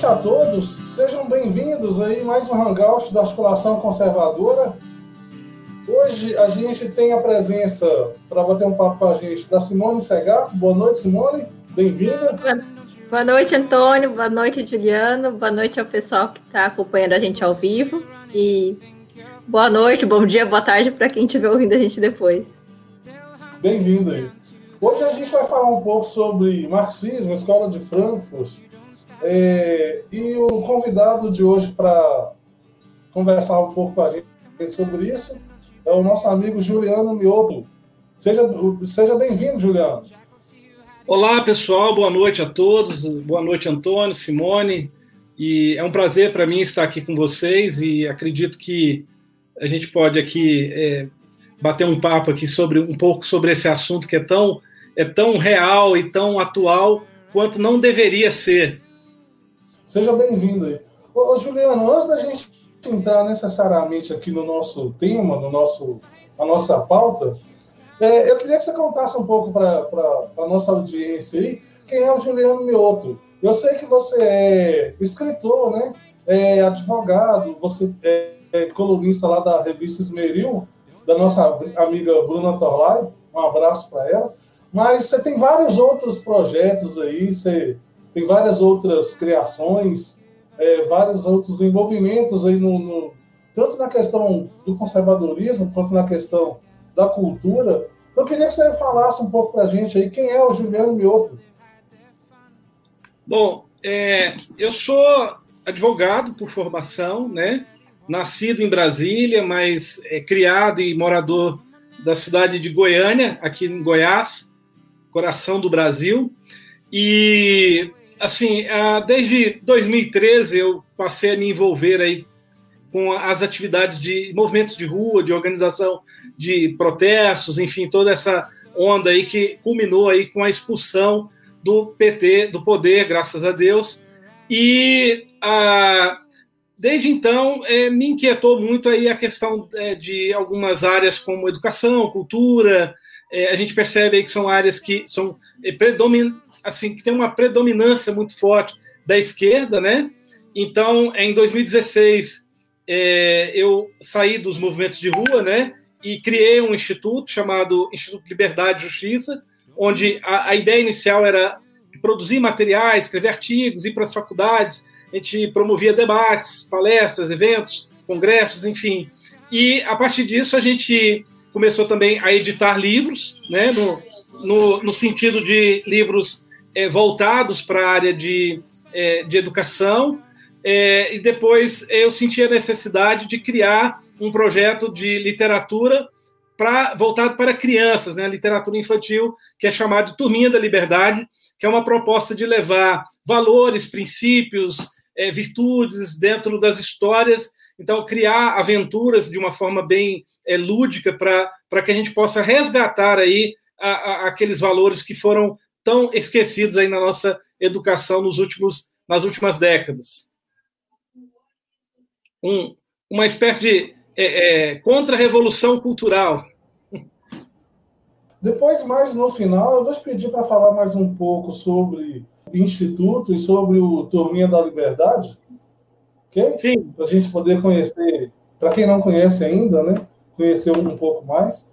noite a todos, sejam bem-vindos aí mais um Hangout da Articulação Conservadora. Hoje a gente tem a presença, para bater um papo com a gente, da Simone Segato. Boa noite, Simone, bem-vinda. Boa noite, Antônio, boa noite, Juliano, boa noite ao pessoal que está acompanhando a gente ao vivo e boa noite, bom dia, boa tarde para quem estiver ouvindo a gente depois. Bem-vindo aí. Hoje a gente vai falar um pouco sobre marxismo, escola de Frankfurt, é, e o convidado de hoje para conversar um pouco com a gente sobre isso é o nosso amigo Juliano Mioto. Seja, seja bem-vindo, Juliano. Olá, pessoal, boa noite a todos. Boa noite, Antônio, Simone. E é um prazer para mim estar aqui com vocês e acredito que a gente pode aqui é, bater um papo aqui sobre um pouco sobre esse assunto que é tão é tão real e tão atual quanto não deveria ser. Seja bem-vindo aí. Ô, ô, Juliano, antes da gente entrar necessariamente aqui no nosso tema, no nosso, a nossa pauta, é, eu queria que você contasse um pouco para a nossa audiência aí quem é o Juliano Mioto. Eu sei que você é escritor, né? É advogado, você é, é colunista lá da revista Esmeril, da nossa amiga Bruna Torlai. Um abraço para ela. Mas você tem vários outros projetos aí, você tem várias outras criações, é, vários outros envolvimentos aí no, no, tanto na questão do conservadorismo quanto na questão da cultura. Então eu queria que você falasse um pouco para a gente aí quem é o Juliano Mioto. Bom, é, eu sou advogado por formação, né? Nascido em Brasília, mas é, criado e morador da cidade de Goiânia, aqui em Goiás coração do Brasil. E, assim, desde 2013 eu passei a me envolver aí com as atividades de movimentos de rua, de organização de protestos, enfim, toda essa onda aí que culminou aí com a expulsão do PT do poder, graças a Deus. E desde então é, me inquietou muito aí a questão é, de algumas áreas como educação, cultura, é, a gente percebe que são áreas que são predomin, assim que tem uma predominância muito forte da esquerda, né? Então, em 2016 é, eu saí dos movimentos de rua, né? E criei um instituto chamado Instituto Liberdade e Justiça, onde a, a ideia inicial era produzir materiais, escrever artigos, ir para as faculdades. A gente promovia debates, palestras, eventos, congressos, enfim. E a partir disso a gente começou também a editar livros, né, no, no, no sentido de livros é, voltados para a área de, é, de educação. É, e depois eu senti a necessidade de criar um projeto de literatura para voltado para crianças, né, literatura infantil, que é chamado de Turminha da Liberdade, que é uma proposta de levar valores, princípios, é, virtudes dentro das histórias então, criar aventuras de uma forma bem é, lúdica para que a gente possa resgatar aí a, a, aqueles valores que foram tão esquecidos aí na nossa educação nos últimos, nas últimas décadas. Um, uma espécie de é, é, contra-revolução cultural. Depois, mais no final, eu vou te pedir para falar mais um pouco sobre o Instituto e sobre o Turminha da Liberdade, ok? Sim. Para a gente poder conhecer, para quem não conhece ainda, né? Conhecer um, pouco mais.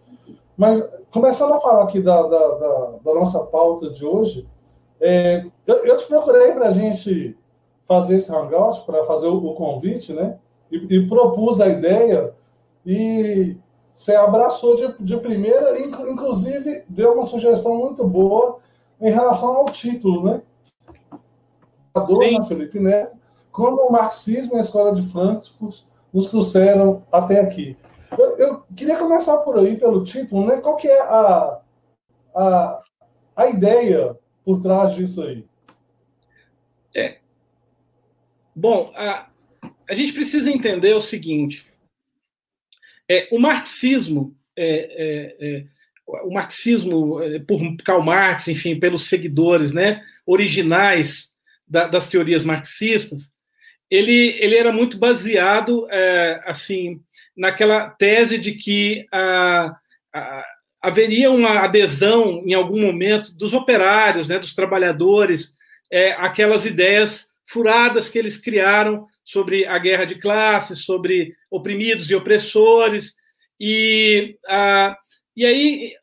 Mas, começando a falar aqui da, da, da, da nossa pauta de hoje, é, eu, eu, te procurei para a gente fazer esse hangout, para fazer o, o, convite, né? E, e, propus a ideia, e você abraçou de, de primeira, inclusive deu uma sugestão muito boa em relação ao título, né? A dona Felipe Neto, como o marxismo e a escola de Frankfurt nos trouxeram até aqui. Eu, eu, queria começar por aí, pelo título, né? Qual que é a, a, a ideia por trás disso aí? É. Bom, a, a gente precisa entender o seguinte: é, o marxismo, é, é, é o marxismo é, por Karl Marx, enfim, pelos seguidores, né, originais da, das teorias marxistas, ele, ele era muito baseado é, assim naquela tese de que a, a, haveria uma adesão em algum momento dos operários, né, dos trabalhadores, é, aquelas ideias furadas que eles criaram sobre a guerra de classes, sobre oprimidos e opressores. E, ah, e aí,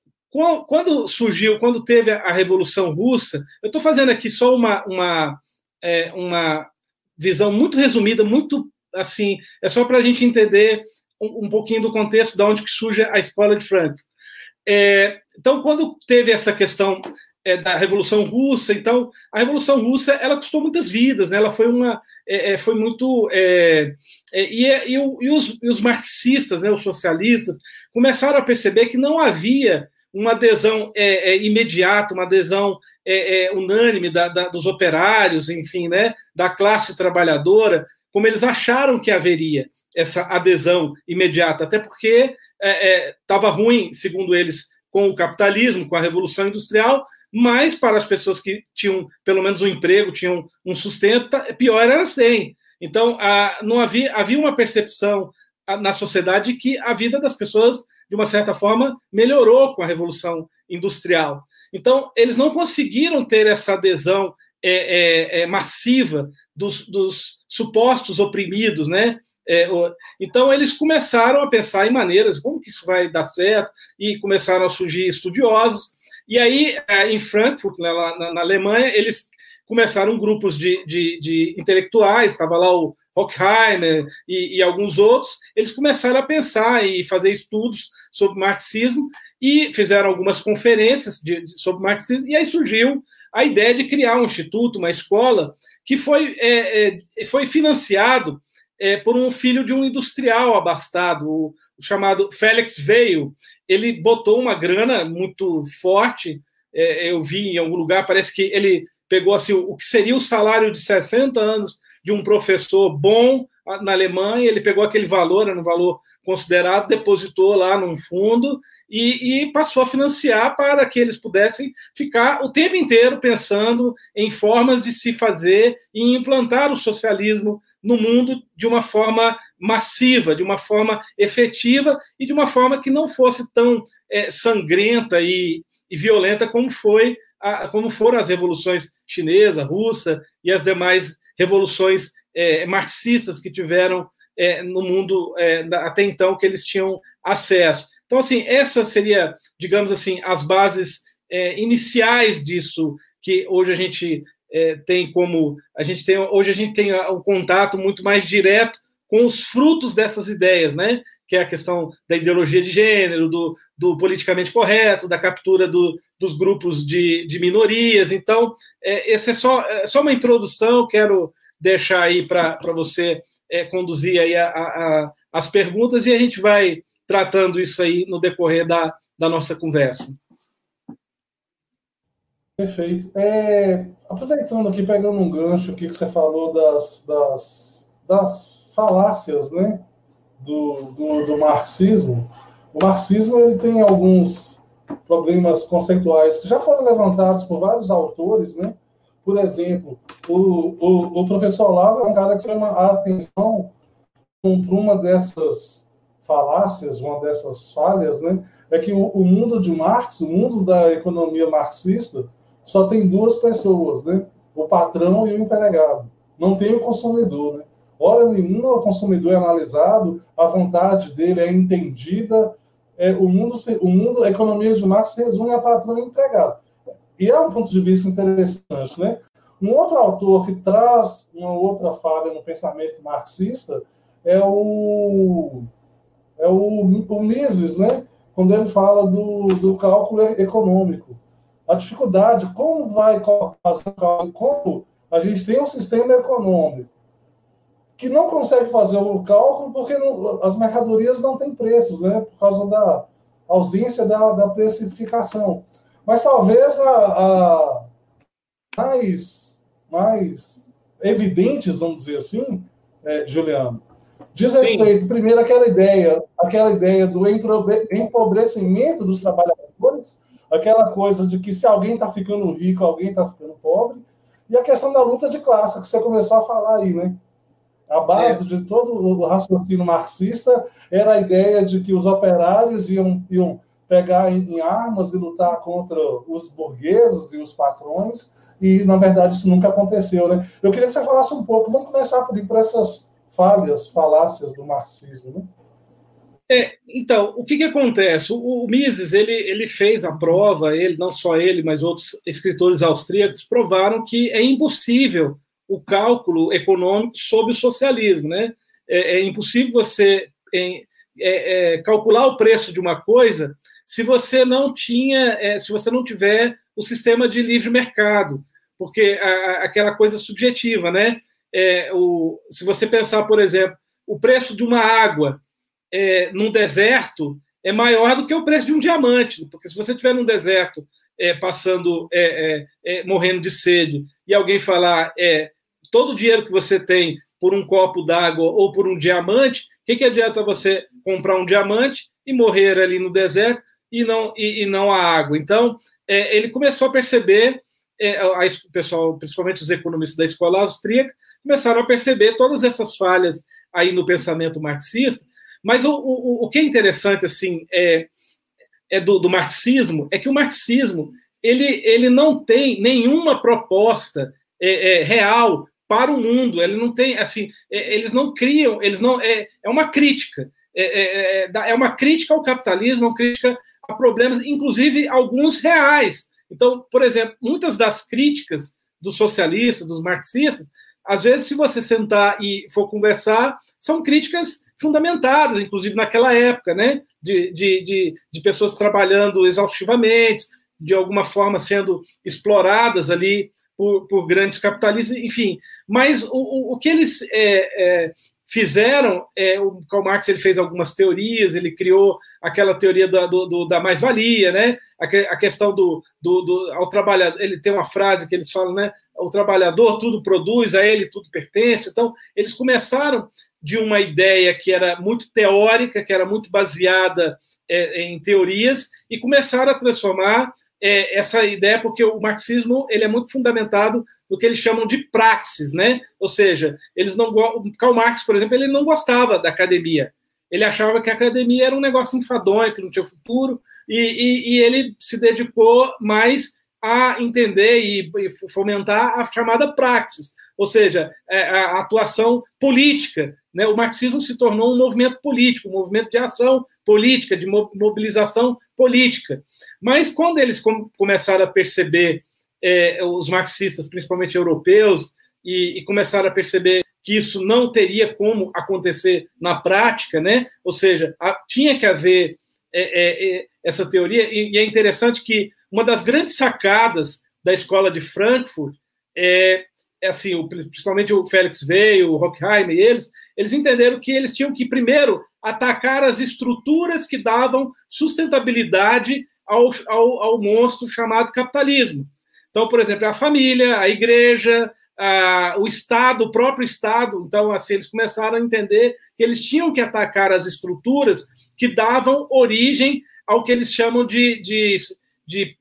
quando surgiu, quando teve a Revolução Russa, eu estou fazendo aqui só uma, uma, é, uma visão muito resumida, muito assim, é só para a gente entender um, um, pouquinho do contexto de onde que surge a escola de Frankfurt. É, então, quando teve essa questão é, da Revolução Russa. Então, a Revolução Russa ela custou muitas vidas, né? Ela foi uma, é, é foi muito é, é, e, e, e, os, e, os, marxistas, né? Os socialistas começaram a perceber que não havia uma adesão é, imediata, uma adesão unânime da, da, dos operários, enfim, né? Da classe trabalhadora, como eles acharam que haveria essa adesão imediata, até porque estava ruim, segundo eles, com o capitalismo, com a revolução industrial, mas para as pessoas que tinham pelo menos um emprego, tinham um sustento, tá, pior era sem. Então, não havia, havia uma percepção na sociedade que a vida das pessoas, de uma certa forma, melhorou com a Revolução Industrial. Então, eles não conseguiram ter essa adesão é, é, é, massiva dos, dos, supostos oprimidos, né? É, então, eles começaram a pensar em maneiras, como que isso vai dar certo, e começaram a surgir estudiosos, e aí, é, em Frankfurt, né, lá na, Alemanha, eles começaram grupos de, de, de intelectuais, estava lá o Horkheimer e, e, alguns outros, eles começaram a pensar e fazer estudos sobre marxismo e fizeram algumas conferências de, de, sobre marxismo, e aí surgiu a ideia de criar um instituto, uma escola, que foi, é, é, foi financiado é, por um filho de um industrial abastado, o, o chamado Félix Veio, ele botou uma grana muito forte. É, eu vi em algum lugar, parece que ele pegou assim, o que seria o salário de 60 anos de um professor bom na Alemanha, ele pegou aquele valor, era um valor considerado, depositou lá num fundo e, e, passou a financiar para que eles pudessem ficar o tempo inteiro pensando em formas de se fazer e implantar o socialismo no mundo de uma forma massiva, de uma forma efetiva e de uma forma que não fosse tão é, sangrenta e, e, violenta como foi a, como foram as revoluções chinesa, russa e as demais revoluções é, marxistas que tiveram é, no mundo é, até então que eles tinham acesso. Então, assim, essa seria, digamos assim, as bases é, iniciais disso que hoje a gente é, tem como a gente tem hoje a gente tem o um contato muito mais direto com os frutos dessas ideias, né? Que é a questão da ideologia de gênero, do, do politicamente correto, da captura do, dos grupos de, de minorias. Então, é, essa é só, é só uma introdução. Quero deixar aí para você é, conduzir aí a, a, a, as perguntas e a gente vai tratando isso aí no decorrer da, da nossa conversa. Perfeito. É, aproveitando aqui, pegando um gancho aqui que você falou das, das, das falácias né, do, do, do, marxismo, o marxismo ele tem alguns problemas conceituais que já foram levantados por vários autores, né? Por exemplo, o, o, o professor Olavo é um cara que chama a atenção para uma dessas falácias, uma dessas falhas, né? É que o, o mundo de Marx, o mundo da economia marxista, só tem duas pessoas, né? O patrão e o empregado. Não tem o consumidor, né? Hora nenhuma o consumidor é analisado, a vontade dele é entendida. É, o mundo, o mundo, a economia de Marx se resume a patrão e empregado. E é um ponto de vista interessante, né? Um outro autor que traz uma outra falha no pensamento marxista é o é o, o Mises, né? Quando ele fala do, do cálculo econômico a dificuldade, como vai como a gente tem um sistema econômico que não consegue fazer o cálculo porque não, as mercadorias não têm preços, né, por causa da ausência da, da precificação. Mas talvez a, a mais, mais evidentes, vamos dizer assim, é, Juliano, diz respeito, Sim. primeiro, aquela ideia, aquela ideia do empobrecimento dos trabalhadores, aquela coisa de que se alguém está ficando rico, alguém está ficando pobre, e a questão da luta de classe, que você começou a falar aí, né? A base é. de todo o raciocínio marxista era a ideia de que os operários iam, iam pegar em, em armas e lutar contra os burgueses e os patrões, e, na verdade, isso nunca aconteceu. Né? Eu queria que você falasse um pouco, vamos começar por, por essas falhas, falácias do marxismo. Né? É, então, o que, que acontece? O, o, Mises ele, ele fez a prova, ele não só ele, mas outros escritores austríacos provaram que é impossível o cálculo econômico sobre o socialismo, né? É, é impossível você é, é, calcular o preço de uma coisa se você não tinha, é, se você não tiver o sistema de livre mercado, porque a, a, aquela coisa subjetiva, né? É, o, se você pensar, por exemplo, o preço de uma água é, num deserto é maior do que o preço de um diamante, porque se você estiver num deserto é, passando, é, é, morrendo de sede, e alguém falar é, todo o dinheiro que você tem por um copo d'água ou por um diamante, o que, que adianta você comprar um diamante e morrer ali no deserto e não, e, e não a água? Então, ele começou a perceber, o pessoal, principalmente os economistas da escola austríaca, começaram a perceber todas essas falhas aí no pensamento marxista, mas o, o, o que é interessante assim é, é do, do, marxismo é que o marxismo ele, ele não tem nenhuma proposta é, é, real para o mundo. Ele não tem assim, é, eles não criam, eles não é, é uma crítica, é, é, é uma crítica ao capitalismo, uma crítica a problemas, inclusive alguns reais. Então, por exemplo, muitas das críticas dos socialistas, dos marxistas, às vezes, se você sentar e for conversar, são críticas fundamentadas, inclusive naquela época, né? De, de, de, de, pessoas trabalhando exaustivamente, de alguma forma sendo exploradas ali por, por grandes capitalistas, enfim. Mas o, o, o que eles é, é, fizeram, é, o Karl Marx ele fez algumas teorias, ele criou aquela teoria da, do, do, da mais-valia, né? A, a, questão do, do, do ao trabalhador, ele tem uma frase que eles falam, né? O trabalhador tudo produz, a ele tudo pertence. Então, eles começaram de uma ideia que era muito teórica, que era muito baseada é, em teorias, e começaram a transformar é, essa ideia, porque o marxismo ele é muito fundamentado no que eles chamam de praxis, né? Ou seja, eles não Karl Marx, por exemplo, ele não gostava da academia. Ele achava que a academia era um negócio enfadonho, que não tinha futuro, e, e, e ele se dedicou mais a entender e, e fomentar a chamada praxis, ou seja, é, a atuação política. Né? O marxismo se tornou um movimento político, um movimento de ação política, de mobilização política. Mas quando eles começaram a perceber, é, os marxistas, principalmente europeus, e, e começaram a perceber que isso não teria como acontecer na prática, né? ou seja, a, tinha que haver é, é, é essa teoria, e, e, é interessante que uma das grandes sacadas da escola de Frankfurt é, é assim, o, principalmente o Félix veio, o Horkheimer e eles, eles entenderam que eles tinham que primeiro atacar as estruturas que davam sustentabilidade ao, ao, ao monstro chamado capitalismo. Então, por exemplo, a família, a igreja, a, o Estado, o próprio Estado. Então, assim, eles começaram a entender que eles tinham que atacar as estruturas que davam origem ao que eles chamam de, de, de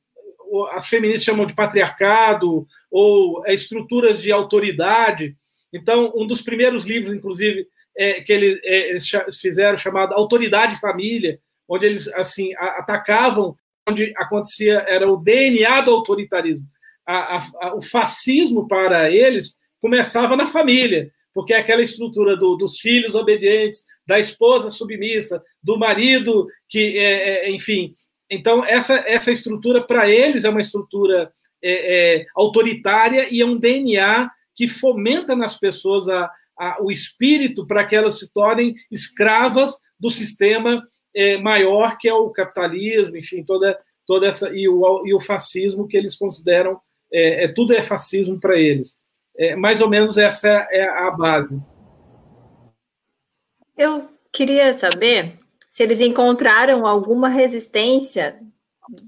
as feministas chamam de patriarcado ou é, estruturas de autoridade. Então, um dos primeiros livros, inclusive, é, que ele, é, eles fizeram chamado Autoridade Família, onde eles assim atacavam onde acontecia era o DNA do autoritarismo. A, a, a, o fascismo para eles começava na família, porque é aquela estrutura do, dos filhos obedientes, da esposa submissa, do marido que, é, é, enfim. Então essa essa estrutura para eles é uma estrutura é, é, autoritária e é um DNA que fomenta nas pessoas a, a, o espírito para que elas se tornem escravas do sistema é, maior que é o capitalismo, enfim, toda, toda essa e o, e o fascismo que eles consideram é, é tudo é fascismo para eles. É, mais ou menos essa é a base. Eu queria saber se eles encontraram alguma resistência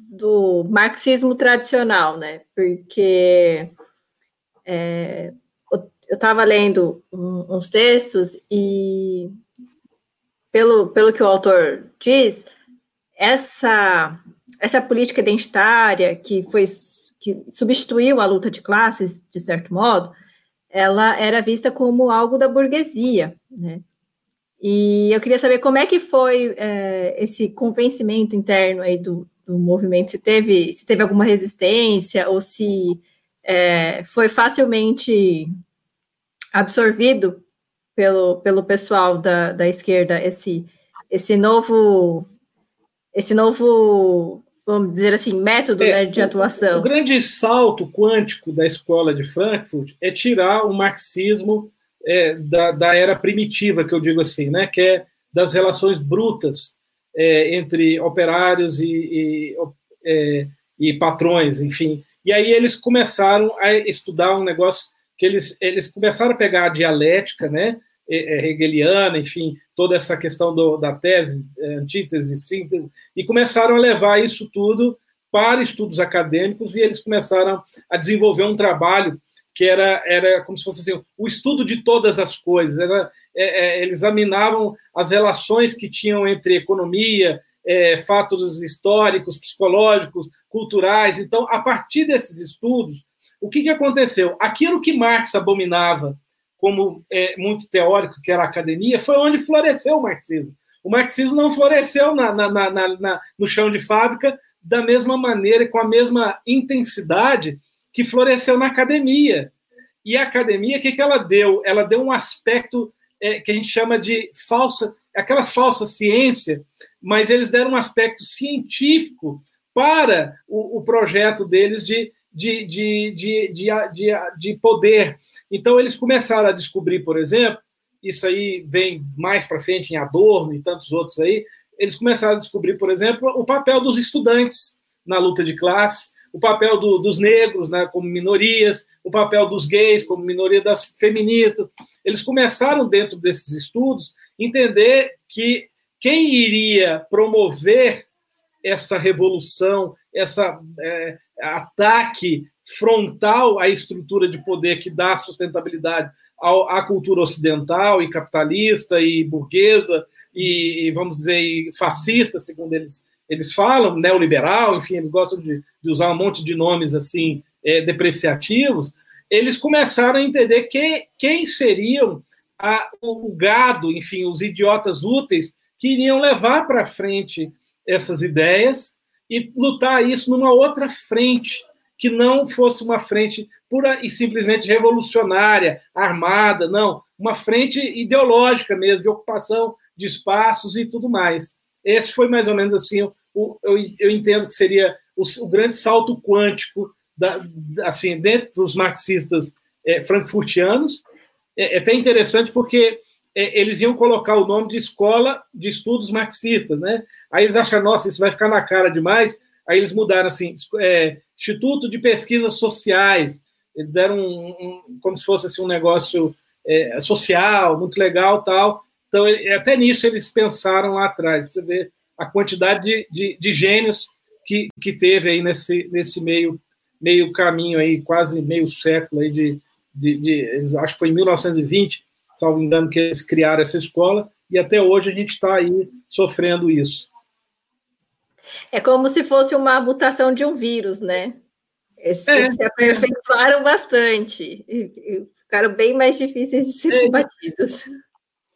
do marxismo tradicional, né? Porque é, eu estava lendo um, uns textos e, pelo, pelo que o autor diz, essa, essa política identitária que foi que substituiu a luta de classes, de certo modo, ela era vista como algo da burguesia, né? E eu queria saber como é que foi é, esse convencimento interno aí do, do movimento, se teve, se teve alguma resistência ou se é, foi facilmente absorvido pelo, pelo pessoal da, da esquerda esse, esse novo esse novo vamos dizer assim método é, né, de atuação. O, o grande salto quântico da escola de Frankfurt é tirar o marxismo é, da, da era primitiva que eu digo assim, né, que é das relações brutas é, entre operários e, e, é, e patrões, enfim. E aí eles começaram a estudar um negócio que eles, eles começaram a pegar a dialética, né, é, hegeliana, enfim, toda essa questão do, da tese, é, antítese, síntese, e começaram a levar isso tudo para estudos acadêmicos e eles começaram a desenvolver um trabalho que era, era como se fosse assim, o estudo de todas as coisas. Era, é, é, eles examinavam as relações que tinham entre economia, é, fatos históricos, psicológicos, culturais. Então, a partir desses estudos, o que, que aconteceu? Aquilo que Marx abominava como é, muito teórico, que era a academia, foi onde floresceu o marxismo. O marxismo não floresceu na, na, na, na no chão de fábrica da mesma maneira e com a mesma intensidade que floresceu na academia. E a academia, o que, que ela deu? Ela deu um aspecto é, que a gente chama de falsa, aquelas falsas ciência, mas eles deram um aspecto científico para o, o projeto deles de, de, de, de, de, de, de poder. Então, eles começaram a descobrir, por exemplo, isso aí vem mais para frente em Adorno e tantos outros aí, eles começaram a descobrir, por exemplo, o papel dos estudantes na luta de classe, o papel do, dos negros né, como minorias, o papel dos gays como minoria das feministas. Eles começaram, dentro desses estudos, entender que quem iria promover essa revolução, essa é, ataque frontal à estrutura de poder que dá sustentabilidade à cultura ocidental e capitalista e burguesa e, vamos dizer, fascista, segundo eles eles falam, neoliberal, enfim, eles gostam de, de usar um monte de nomes assim é, depreciativos, eles começaram a entender que, quem seriam a, o gado, enfim, os idiotas úteis que iriam levar para frente essas ideias e lutar isso numa outra frente, que não fosse uma frente pura e simplesmente revolucionária, armada, não, uma frente ideológica mesmo, de ocupação de espaços e tudo mais. Esse foi mais ou menos assim, o, eu, eu entendo que seria o, o grande salto quântico da, assim, dentro dos marxistas é, frankfurtianos. É, é, até interessante porque eles iam colocar o nome de escola de estudos marxistas, né? Aí eles acham, nossa, isso vai ficar na cara demais. Aí eles mudaram assim, é, Instituto de Pesquisas Sociais. Eles deram um, um, como se fosse assim, um negócio é, social, muito legal, tal. Então, até nisso eles pensaram lá atrás. Você vê a quantidade de, de, de gênios que, que teve aí nesse, nesse meio, meio caminho aí, quase meio século aí de, de, de, acho que foi em 1920, salvo engano, que eles criaram essa escola, e até hoje a gente está aí sofrendo isso. É como se fosse uma mutação de um vírus, né? Eles, é. se aperfeiçoaram bastante e ficaram bem mais difíceis de ser é. combatidos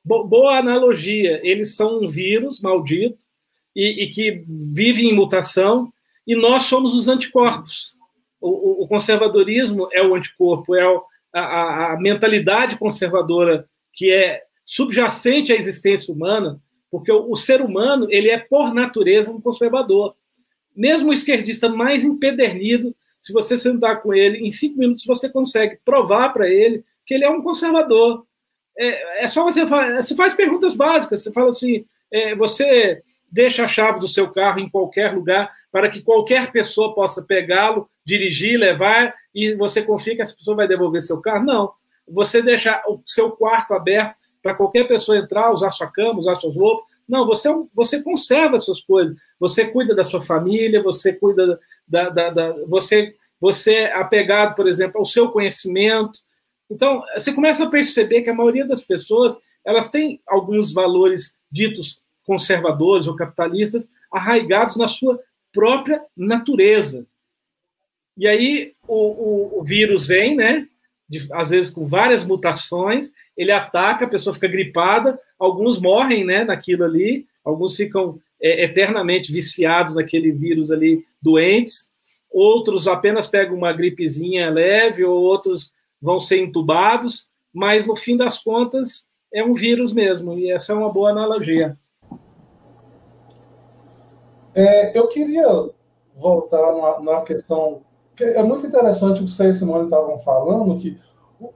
boa analogia. Eles são um vírus maldito e, e que vive em mutação e nós somos os anticorpos. O, o, o conservadorismo é o anticorpo, é o, a, a, mentalidade conservadora que é subjacente à existência humana, porque o, o, ser humano ele é por natureza um conservador. Mesmo o esquerdista mais empedernido, se você sentar com ele em cinco minutos você consegue provar para ele que ele é um conservador é, é só você, você faz perguntas básicas. Você fala assim: é, você deixa a chave do seu carro em qualquer lugar para que qualquer pessoa possa pegá-lo, dirigir, levar e você confia que essa pessoa vai devolver seu carro? Não. Você deixa o seu quarto aberto para qualquer pessoa entrar, usar sua cama, usar suas roupas. Não, você, você conserva as suas coisas. Você cuida da sua família, você cuida da. da, da você, você é apegado, por exemplo, ao seu conhecimento, então, você começa a perceber que a maioria das pessoas elas têm alguns valores ditos conservadores ou capitalistas arraigados na sua própria natureza. E aí o, o, o vírus vem, né? De, às vezes com várias mutações, ele ataca, a pessoa fica gripada, alguns morrem, né? Naquilo ali, alguns ficam é, eternamente viciados naquele vírus ali, doentes. outros apenas pegam uma gripezinha leve, ou outros vão ser entubados, mas no fim das contas é um vírus mesmo, e essa é uma boa analogia. É, eu queria voltar na, questão, que é muito interessante o que você e Simone estavam falando, que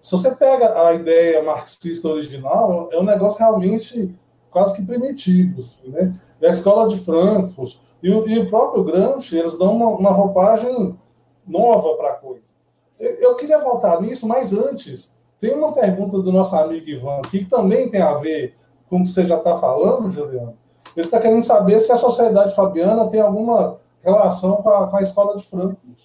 se você pega a ideia marxista original, é um negócio realmente quase que primitivo, assim, né? Da escola de Frankfurt e o, e o próprio Gramsci, eles dão uma, uma roupagem nova para a coisa. Eu, eu, queria voltar nisso, mas antes, tem uma pergunta do nosso amigo Ivan aqui, que também tem a ver com o que você já está falando, Juliano. Ele está querendo saber se a sociedade fabiana tem alguma relação com a, com a escola de Frankfurt.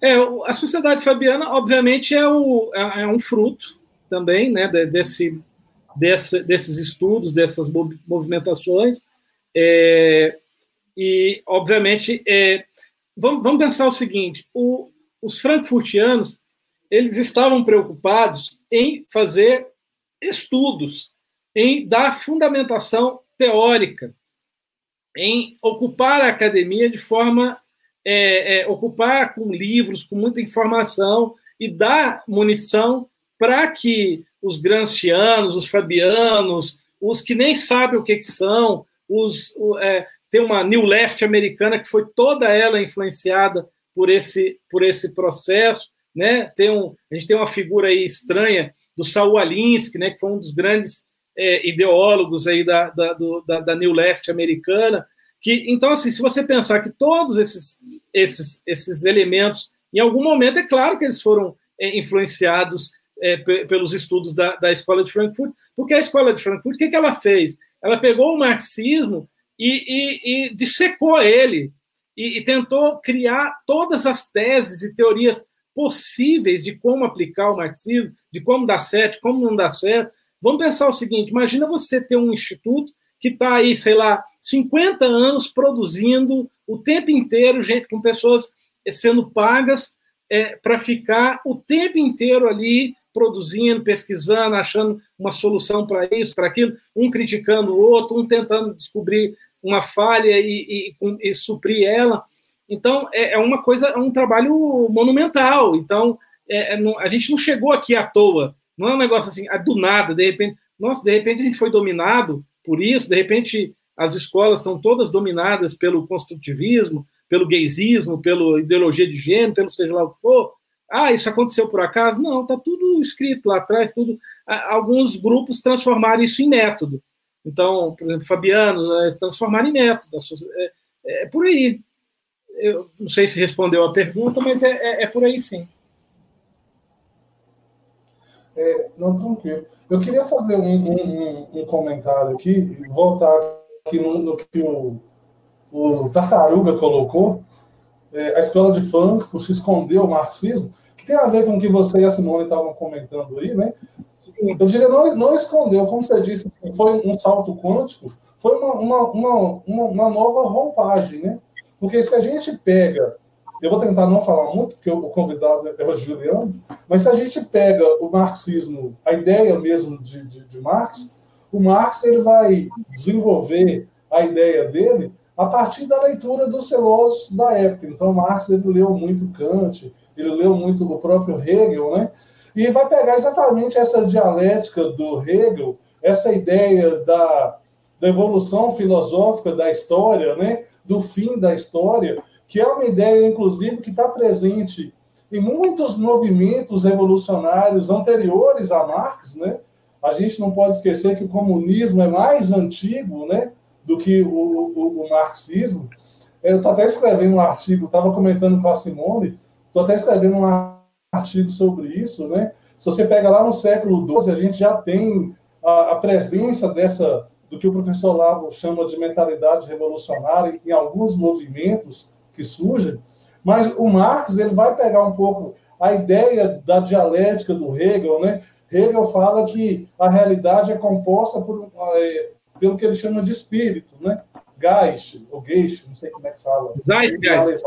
É, a sociedade fabiana, obviamente, é, o, é, é um fruto também né, desse, desse, desses estudos, dessas movimentações. É, e, obviamente, é, vamos, vamos, pensar o seguinte: o, os frankfurtianos eles estavam preocupados em fazer estudos, em dar fundamentação teórica, em ocupar a academia de forma é, é, ocupar com livros, com muita informação e dar munição para que os gramscianos, os fabianos, os que nem sabem o que, que são, os, é, tem uma New Left americana que foi toda ela influenciada por esse, por esse processo, né? Tem um, a gente tem uma figura aí estranha do Saul Alinsky, né? Que foi um dos grandes é, ideólogos aí da, da, do, da, da New Left americana, que, então, assim, se você pensar que todos esses, esses, esses elementos, em algum momento, é claro que eles foram é, influenciados é, pelos estudos da, da Escola de Frankfurt, porque a Escola de Frankfurt, o que, que ela fez? Ela pegou o marxismo e, e, e dissecou ele, e, e tentou criar todas as teses e teorias possíveis de como aplicar o marxismo, de como dar certo, como não dar certo. Vamos pensar o seguinte: imagina você ter um instituto que está aí, sei lá, 50 anos produzindo o tempo inteiro, gente, com pessoas sendo pagas é, para ficar o tempo inteiro ali produzindo, pesquisando, achando uma solução para isso, para aquilo, um criticando o outro, um tentando descobrir uma falha e, e, e suprir ela. Então, é, é, uma coisa, é um trabalho monumental. Então, é, é, não, a gente não chegou aqui à toa. Não é um negócio assim, ah, do nada, de repente. Nossa, de repente a gente foi dominado por isso, de repente as escolas estão todas dominadas pelo construtivismo, pelo gaysismo, pela ideologia de gênero, pelo seja lá o que for. Ah, isso aconteceu por acaso? Não, está tudo escrito lá atrás, tudo. Alguns grupos transformaram isso em método. Então, por exemplo, Fabiano, né, transformaram em método. É, é, por aí. Eu não sei se respondeu a pergunta, mas é, é, é por aí sim. É, não, tranquilo. Eu queria fazer um, um, um comentário aqui, voltar aqui no, no que o, o, Tartaruga colocou. É, a escola de Frankfurt escondeu o marxismo, que tem a ver com o que você e a Simone estavam comentando aí, né? Eu diria, não, não escondeu, como você disse, assim, foi um salto quântico, foi uma, uma, uma, uma, nova roupagem, né? Porque se a gente pega eu vou tentar não falar muito, porque o convidado é o Juliano, mas se a gente pega o marxismo, a ideia mesmo de, de, de Marx, o Marx ele vai desenvolver a ideia dele a partir da leitura dos filósofos da época. Então, Marx ele leu muito Kant, ele leu muito o próprio Hegel, né? E vai pegar exatamente essa dialética do Hegel, essa ideia da, da evolução filosófica da história, né? Do fim da história, que é uma ideia, inclusive, que está presente em muitos movimentos revolucionários anteriores a Marx, né? A gente não pode esquecer que o comunismo é mais antigo, né, do que o, o, o marxismo. Eu estou até escrevendo um artigo, estava comentando com a Simone, estou até escrevendo um artigo sobre isso, né? Se você pega lá no século XII, a gente já tem a, a presença dessa do que o professor Lavo chama de mentalidade revolucionária em alguns movimentos que surge, mas o Marx ele vai pegar um pouco a ideia da dialética do Hegel, né? Hegel fala que a realidade é composta por, é, pelo que ele chama de espírito, né? Geist, ou Geist, não sei como é que fala. Zeitgeist.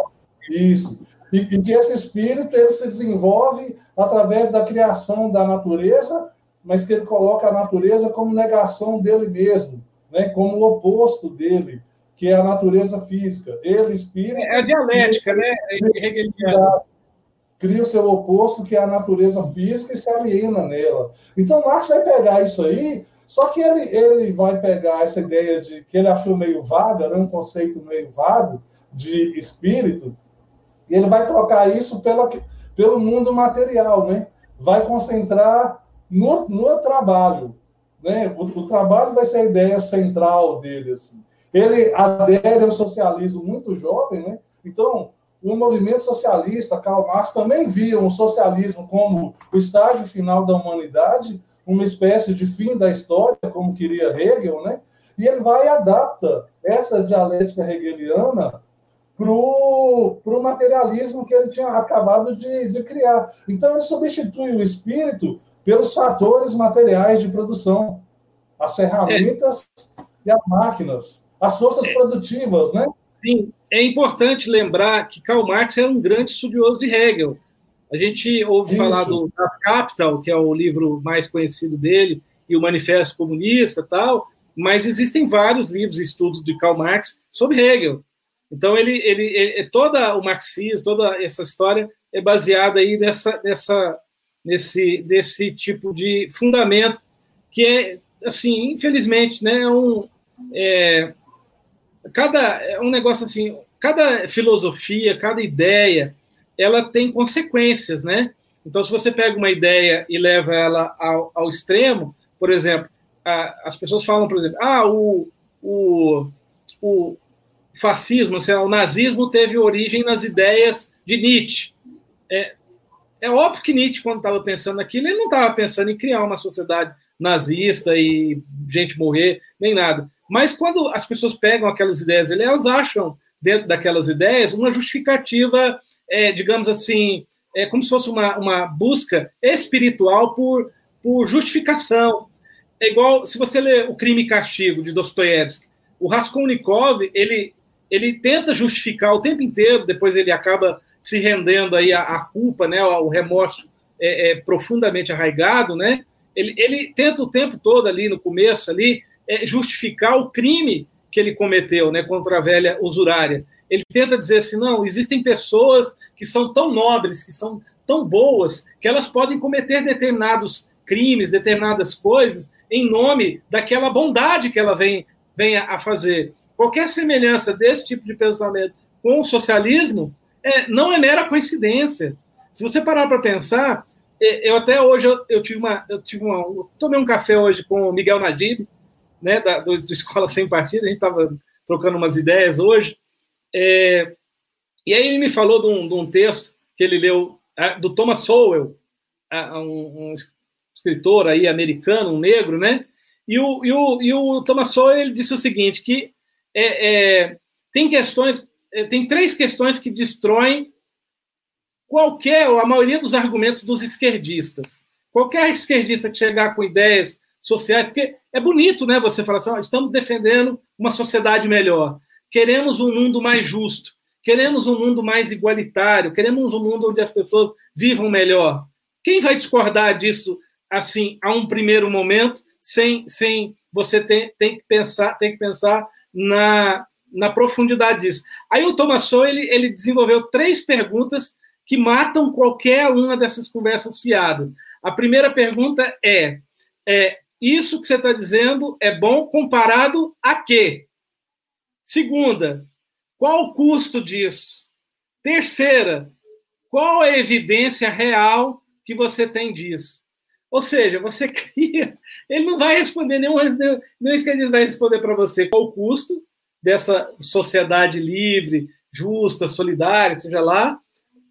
Isso. E, e, que esse espírito ele se desenvolve através da criação da natureza, mas que ele coloca a natureza como negação dele mesmo, né? como o oposto dele que é a natureza física. Ele, espírito. É a dialética, né? É cria o seu oposto, que é a natureza física, e se aliena nela. Então, Marx vai pegar isso aí, só que ele, ele vai pegar essa ideia de que ele achou meio vaga, né, um conceito meio vago de espírito, e ele vai trocar isso pela, pelo mundo material, né? vai concentrar no, no trabalho. Né? O, o, trabalho vai ser a ideia central dele. Assim. Ele adere ao socialismo muito jovem, né? então o movimento socialista, Karl Marx, também via o socialismo como o estágio final da humanidade, uma espécie de fim da história, como queria Hegel, né? e ele vai e adapta essa dialética hegeliana para o materialismo que ele tinha acabado de, de criar. Então, ele substitui o espírito pelos fatores materiais de produção, as ferramentas é. e as máquinas, as forças é. produtivas, né? Sim, é importante lembrar que Karl Marx era um grande estudioso de Hegel. A gente ouve Isso. falar do Das Capital, que é o livro mais conhecido dele, e o Manifesto Comunista tal, mas existem vários livros e estudos de Karl Marx sobre Hegel. Então ele, ele, ele toda o marxismo, toda essa história é baseada aí nessa, nessa, nesse, nesse tipo de fundamento que é assim, infelizmente, né, é um é, cada é um negócio assim, cada filosofia, cada ideia, ela tem consequências, né? Então, se você pega uma ideia e leva ela ao, ao extremo, por exemplo, a, as pessoas falam, por exemplo, ah, o, o, o fascismo, sei lá, o nazismo teve origem nas ideias de Nietzsche. É, é óbvio que Nietzsche, quando estava pensando aquilo, ele não estava pensando em criar uma sociedade nazista e gente morrer, nem nada. Mas quando as pessoas pegam aquelas ideias, elas acham, dentro daquelas ideias, uma justificativa, é, digamos assim, é como se fosse uma, uma busca espiritual por, por justificação. É igual se você lê O Crime e Castigo, de Dostoiévski. O Raskolnikov, ele, ele tenta justificar o tempo inteiro, depois ele acaba se rendendo aí à, culpa, né, ao remorso é, é, profundamente arraigado, né? Ele, ele tenta o tempo todo ali no começo ali justificar o crime que ele cometeu, né, contra a velha usurária. Ele tenta dizer assim, não, existem pessoas que são tão nobres, que são tão boas, que elas podem cometer determinados crimes, determinadas coisas em nome daquela bondade que ela vem, vem a fazer. Qualquer semelhança desse tipo de pensamento com o socialismo é, não é mera coincidência. Se você parar para pensar, é, eu até hoje eu, eu, tive uma, eu tive uma, eu tomei um café hoje com o Miguel Nadib, né, da, do, do Escola Sem Partida, a gente estava trocando umas ideias hoje, é, e aí ele me falou de um, de um texto que ele leu do Thomas Sowell, um, um, escritor aí americano, um negro, né? E o, e o, e o Thomas Sowell ele disse o seguinte, que é, é, tem questões, é, tem três questões que destroem qualquer, ou a maioria dos argumentos dos esquerdistas. Qualquer esquerdista que chegar com ideias sociais, porque é bonito, né? Você falar assim, oh, estamos defendendo uma sociedade melhor, queremos um mundo mais justo, queremos um mundo mais igualitário, queremos um mundo onde as pessoas vivam melhor. Quem vai discordar disso assim a um primeiro momento, sem, sem você ter, tem que pensar, tem que pensar na, na profundidade disso. Aí o Thomas Sowell, ele, ele desenvolveu três perguntas que matam qualquer uma dessas conversas fiadas. A primeira pergunta é, é isso que você está dizendo é bom comparado a quê? Segunda, qual o custo disso? Terceira, qual a evidência real que você tem disso? Ou seja, você cria. Ele não vai responder nenhum. Não esquerdista vai responder para você qual o custo dessa sociedade livre, justa, solidária, seja lá.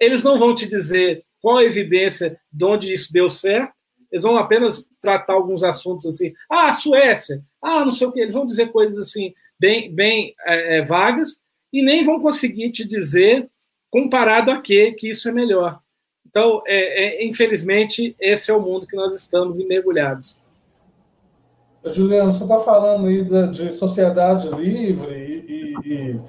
Eles não vão te dizer qual a evidência de onde isso deu certo. Eles vão apenas tratar alguns assuntos assim. Ah, Suécia. Ah, não sei o quê. Eles vão dizer coisas assim, bem, bem é, é vagas, e nem vão conseguir te dizer comparado a quê que isso é melhor. Então, é, é, infelizmente, esse é o mundo que nós estamos mergulhados. Juliano, você está falando aí de, de, sociedade livre e, e,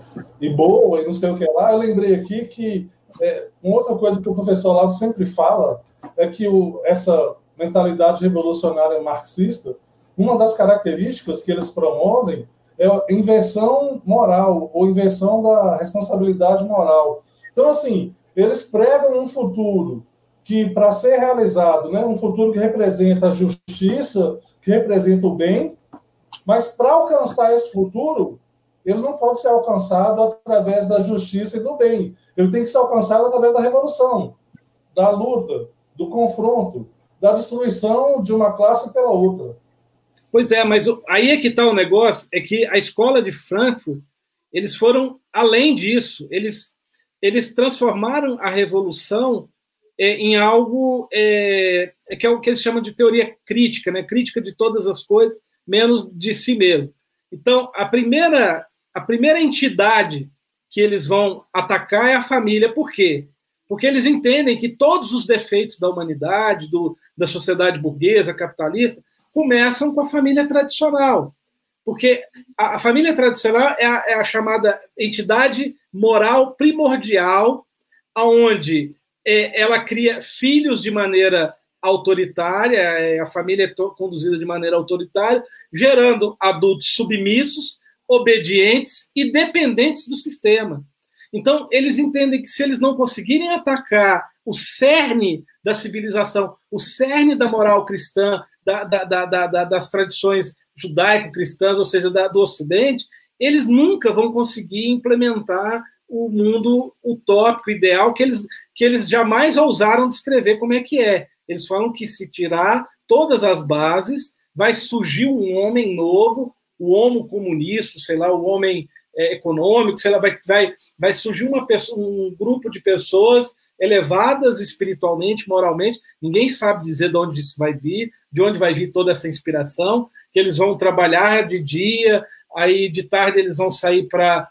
e, boa e não sei o que lá. Eu lembrei aqui que é, uma outra coisa que o professor Lago sempre fala é que o, essa mentalidade revolucionária marxista, uma das características que eles promovem é inversão moral, ou inversão da responsabilidade moral. Então, assim, eles pregam um futuro que, para ser realizado, né, um futuro que representa a justiça, que representa o bem, mas para alcançar esse futuro, ele não pode ser alcançado através da justiça e do bem. Ele tem que ser alcançado através da revolução, da luta, do confronto, da destruição de uma classe pela outra. Pois é, mas aí é que está o negócio, é que a escola de Frankfurt, eles foram além disso, eles, eles transformaram a revolução é, em algo é, é, que é o que eles chamam de teoria crítica, né? crítica de todas as coisas, menos de si mesmo. Então, a primeira, a primeira entidade que eles vão atacar é a família, por quê? Porque eles entendem que todos os defeitos da humanidade, do, da sociedade burguesa, capitalista, começam com a família tradicional. Porque a, a família tradicional é a, é a, chamada entidade moral primordial, onde é, ela cria filhos de maneira autoritária, é, a família é conduzida de maneira autoritária, gerando adultos submissos, obedientes e dependentes do sistema. Então, eles entendem que se eles não conseguirem atacar o cerne da civilização, o cerne da moral cristã, da, da, da, das tradições judaico-cristãs, ou seja, do Ocidente, eles nunca vão conseguir implementar o mundo utópico, ideal, que eles, que eles jamais ousaram descrever como é que é. Eles falam que se tirar todas as bases, vai surgir um homem novo, o homo comunista, sei lá, o homem é, econômico, sei lá, vai, vai, vai surgir uma pessoa, um grupo de pessoas elevadas espiritualmente, moralmente, ninguém sabe dizer de onde isso vai vir, de onde vai vir toda essa inspiração, que eles vão trabalhar de dia, aí de tarde eles vão sair para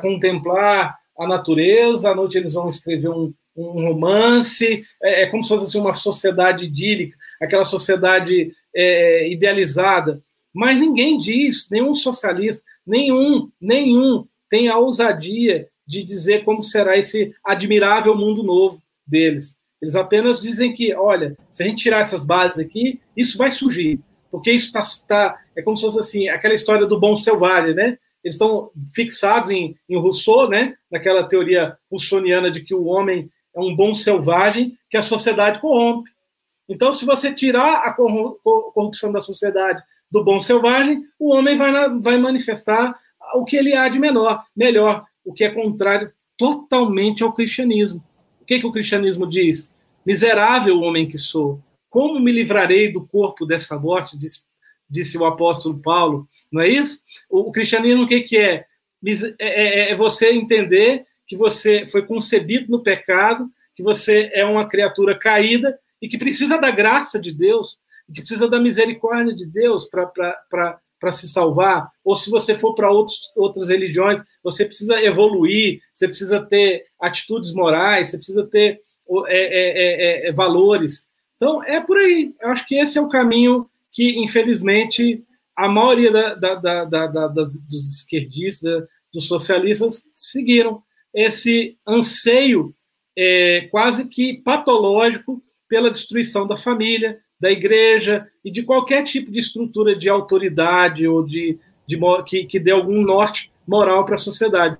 contemplar a natureza, à noite eles vão escrever um, um romance, é, é, como se fosse assim, uma sociedade idílica, aquela sociedade é, idealizada. Mas ninguém diz, nenhum socialista, nenhum, nenhum tem a ousadia de dizer como será esse admirável mundo novo deles. Eles apenas dizem que, olha, se a gente tirar essas bases aqui, isso vai surgir. Porque isso está. Tá, é como se fosse assim, aquela história do bom selvagem, né? Eles estão fixados em, em Rousseau, né? Naquela teoria russoniana de que o homem é um bom selvagem que a sociedade corrompe. Então, se você tirar a corrupção da sociedade do bom selvagem, o homem vai, vai manifestar o que ele há de menor, melhor, o que é contrário totalmente ao cristianismo. O que, que o cristianismo diz? Miserável homem que sou, como me livrarei do corpo dessa morte? Disse, disse o apóstolo Paulo, não é isso? O, o cristianismo o que, que é? É, é? é você entender que você foi concebido no pecado, que você é uma criatura caída e que precisa da graça de Deus, que precisa da misericórdia de Deus para se salvar. Ou se você for para outras religiões, você precisa evoluir, você precisa ter atitudes morais, você precisa ter é é, é, é, é, valores. Então, é por aí. Eu acho que esse é o caminho que, infelizmente, a maioria da, da, da, das, dos esquerdistas, dos socialistas, seguiram esse anseio é, quase que patológico pela destruição da família, da igreja e de qualquer tipo de estrutura de autoridade ou de, de que, que dê algum norte moral para a sociedade.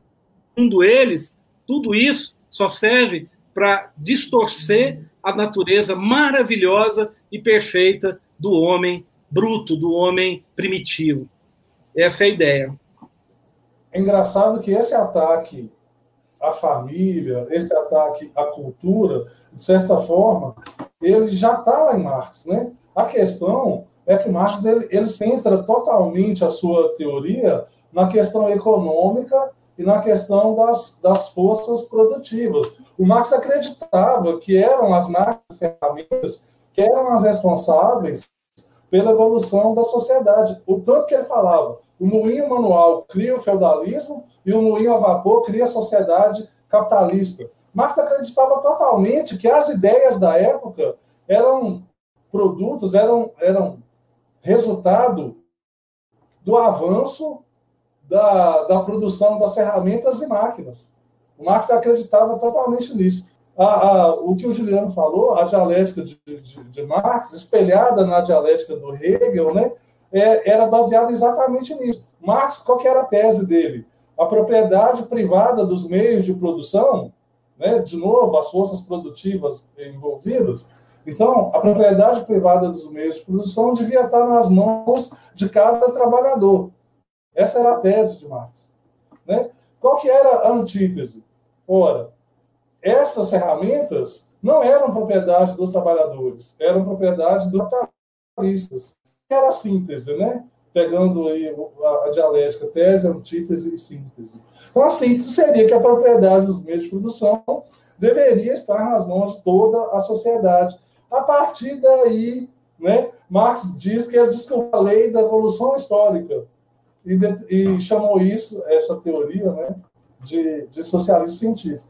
Segundo eles, tudo isso só serve para distorcer a natureza maravilhosa e perfeita do homem bruto, do homem primitivo. Essa é a ideia. É engraçado que esse ataque à família, esse ataque à cultura, de certa forma, ele já está lá em Marx. Né? A questão é que Marx ele, ele centra totalmente a sua teoria na questão econômica e na questão das, das forças produtivas. O Marx acreditava que eram as máquinas ferramentas que eram as responsáveis pela evolução da sociedade. O tanto que ele falava, o moinho manual cria o feudalismo e o moinho a vapor cria a sociedade capitalista. Marx acreditava totalmente que as ideias da época eram produtos, eram, eram resultado do avanço da, da produção das ferramentas e máquinas. O Marx acreditava totalmente nisso. A, a, o que o Juliano falou, a dialética de, de, de, Marx, espelhada na dialética do Hegel, né, é, era baseada exatamente nisso. Marx, qual era a tese dele? A propriedade privada dos meios de produção, né, de novo, as forças produtivas envolvidas, então, a propriedade privada dos meios de produção devia estar nas mãos de cada trabalhador. Essa era a tese de Marx. Né? Qual que era a antítese? Ora, essas ferramentas não eram propriedade dos trabalhadores, eram propriedade dos capitalistas. Era a síntese, né? Pegando aí a, a dialética, tese, antítese e síntese. Então, a síntese seria que a propriedade dos meios de produção deveria estar nas mãos de toda a sociedade. A partir daí, né, Marx diz que ele descobriu a lei da evolução histórica e, de, e chamou isso, essa teoria, né, de, de socialismo científico.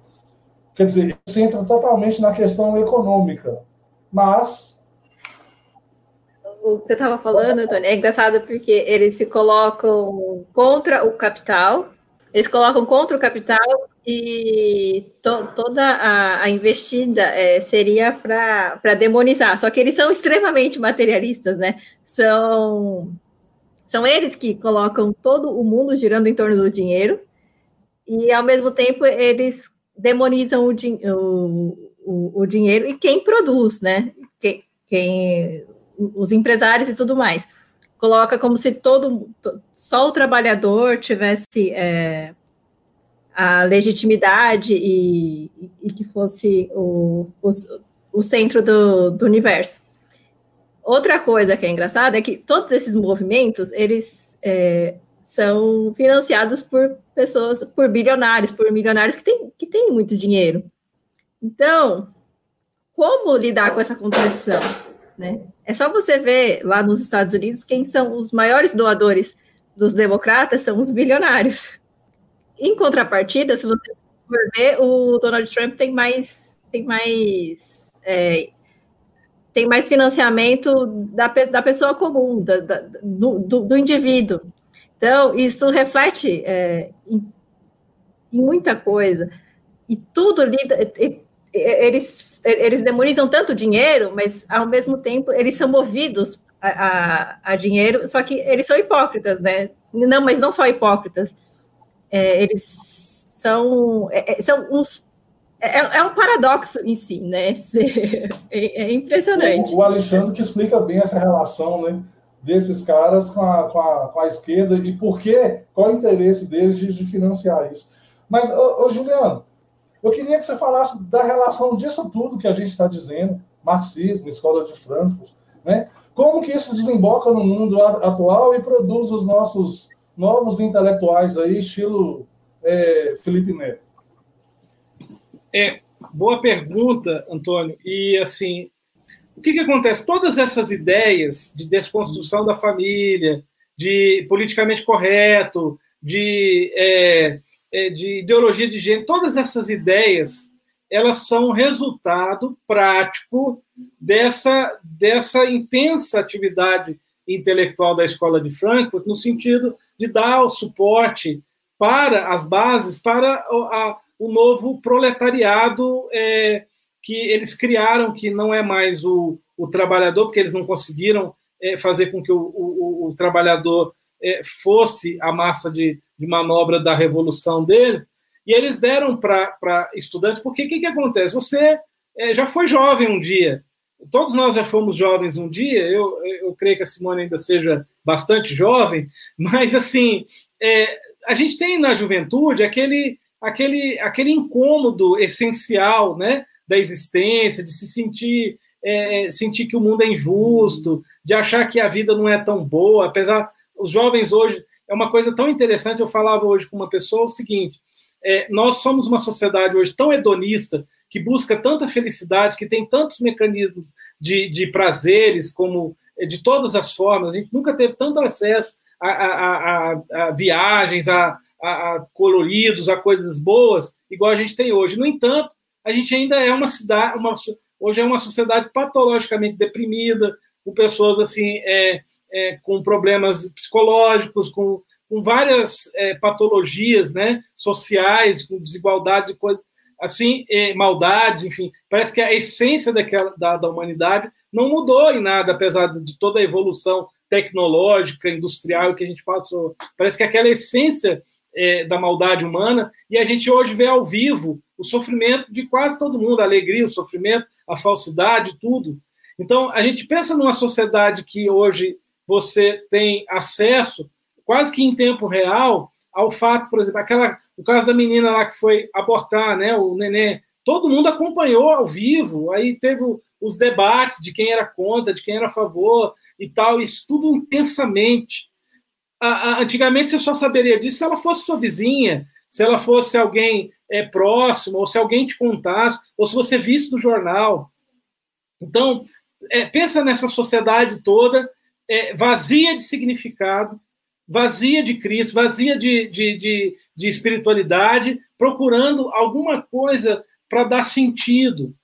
Quer dizer, isso entra totalmente na questão econômica. Mas. O que você estava falando, Antônio, é engraçado porque eles se colocam contra o capital, eles colocam contra o capital e to, toda a, a investida é, seria para demonizar. Só que eles são extremamente materialistas, né? São, são eles que colocam todo o mundo girando em torno do dinheiro e, ao mesmo tempo, eles demonizam o, o, o, o dinheiro e quem produz, né? Quem, quem, os empresários e tudo mais. Coloca como se todo só o trabalhador tivesse é, a legitimidade e, e que fosse o, o, o centro do, do universo. Outra coisa que é engraçada é que todos esses movimentos, eles é, são financiados por pessoas, por bilionários, por milionários que têm, que têm muito dinheiro. Então, como lidar com essa contradição? Né? É só você ver lá nos Estados Unidos quem são os maiores doadores dos democratas são os bilionários. Em contrapartida, se você for ver, o Donald Trump tem mais tem mais é, tem mais financiamento da, da pessoa comum, da, da do, do, do indivíduo. Então, isso reflete é, em, em, muita coisa. E tudo lida. Eles, eles demonizam tanto dinheiro, mas ao mesmo tempo eles são movidos a, a, a dinheiro, só que eles são hipócritas, né? Não, mas não só hipócritas. É, eles são, é, é são uns é, é, um paradoxo em si, né? É, é impressionante. O, o, Alexandre que explica bem essa relação, né? desses caras com a, com a, com a esquerda e por quê, qual é o interesse deles de, de financiar isso. Mas, ô, ô, Juliano, eu queria que você falasse da relação disso tudo que a gente está dizendo, marxismo, escola de Frankfurt, né? Como que isso desemboca no mundo atual e produz os nossos novos intelectuais aí, estilo é, Felipe Neto? É, boa pergunta, Antônio. E, assim, o que, que acontece? Todas essas ideias de desconstrução da família, de politicamente correto, de, é, de ideologia de gênero, todas essas ideias elas são resultado prático dessa, dessa intensa atividade intelectual da Escola de Frankfurt, no sentido de dar o suporte para as bases, para a, o novo proletariado é, que eles criaram, que não é mais o, o trabalhador, porque eles não conseguiram é, fazer com que o, o, o trabalhador é, fosse a massa de, de, manobra da revolução deles, e eles deram para estudantes, porque o que, que acontece? Você é, já foi jovem um dia, todos nós já fomos jovens um dia, eu, eu creio que a Simone ainda seja bastante jovem, mas assim, é, a gente tem na juventude aquele, aquele, aquele incômodo essencial, né? da existência, de se sentir é, sentir que o mundo é injusto, de achar que a vida não é tão boa, apesar os jovens hoje é uma coisa tão interessante. Eu falava hoje com uma pessoa o seguinte: é, nós somos uma sociedade hoje tão hedonista que busca tanta felicidade, que tem tantos mecanismos de, de prazeres, como é, de todas as formas. A gente nunca teve tanto acesso a, a, a, a viagens, a, coloridos, a coisas boas, igual a gente tem hoje. No entanto, a gente ainda é uma cidade, uma, hoje é uma sociedade patologicamente deprimida, com pessoas assim é, é, com problemas psicológicos, com, com várias é, patologias, né, sociais, com desigualdades e coisas assim, maldades, enfim, parece que a essência daquela, da, da humanidade não mudou em nada, apesar de toda a evolução tecnológica, industrial que a gente passou. Parece que aquela essência é, da maldade humana, e a gente hoje vê ao vivo o sofrimento de quase todo mundo, a alegria, o sofrimento, a falsidade, tudo. Então, a gente pensa numa sociedade que hoje você tem acesso, quase que em tempo real, ao fato, por exemplo, aquela, o caso da menina lá que foi abortar, né, o neném, todo mundo acompanhou ao vivo, aí teve os debates de quem era contra, de quem era a favor e tal, isso tudo intensamente. antigamente você só saberia disso se ela fosse sua vizinha, se ela fosse alguém é, próximo, ou se alguém te contasse, ou se você visse no jornal. Então, é, pensa nessa sociedade toda é, vazia de significado, vazia de Cristo, vazia de, de, de, de espiritualidade, procurando alguma coisa para dar sentido.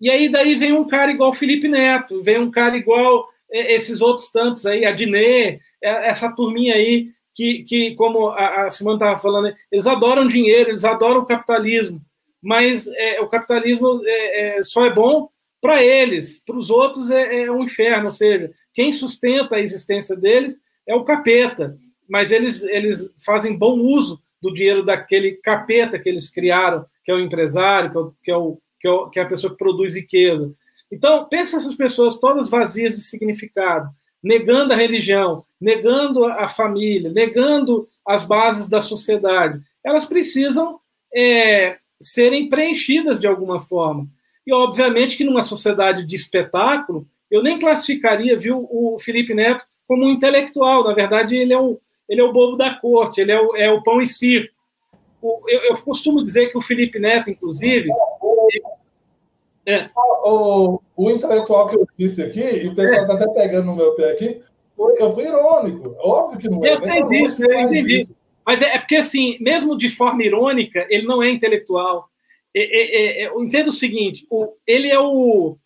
E aí daí vem um cara igual Felipe Neto, vem um cara igual é, esses outros tantos aí, a Diné, essa turminha aí, que, que como a, Simone estava falando, eles adoram dinheiro, eles adoram o capitalismo, mas é, o capitalismo é, é, só é bom para eles, para os outros é, é um inferno, ou seja, quem sustenta a existência deles é o capeta, mas eles, eles fazem bom uso do dinheiro daquele capeta que eles criaram, que é o empresário, que é, o, que é, o, que é, a pessoa que produz riqueza. Então, pensa essas pessoas todas vazias de significado, negando a religião, negando a família, negando as bases da sociedade. Elas precisam é, serem preenchidas de alguma forma. E, obviamente, que numa sociedade de espetáculo, eu nem classificaria viu, o Felipe Neto como um intelectual. Na verdade, ele é o, ele é o bobo da corte, ele é o, é o pão e circo. O, eu, eu, costumo dizer que o Felipe Neto, inclusive. É. O, o, intelectual que eu disse aqui, e o pessoal está é. até pegando no meu pé aqui, eu fui irônico. Óbvio que não é. Eu sei disso, eu entendi. Isso. Mas é, é, porque, assim, mesmo de forma irônica, ele não é intelectual. É, é, é, eu entendo o seguinte: o, ele é o.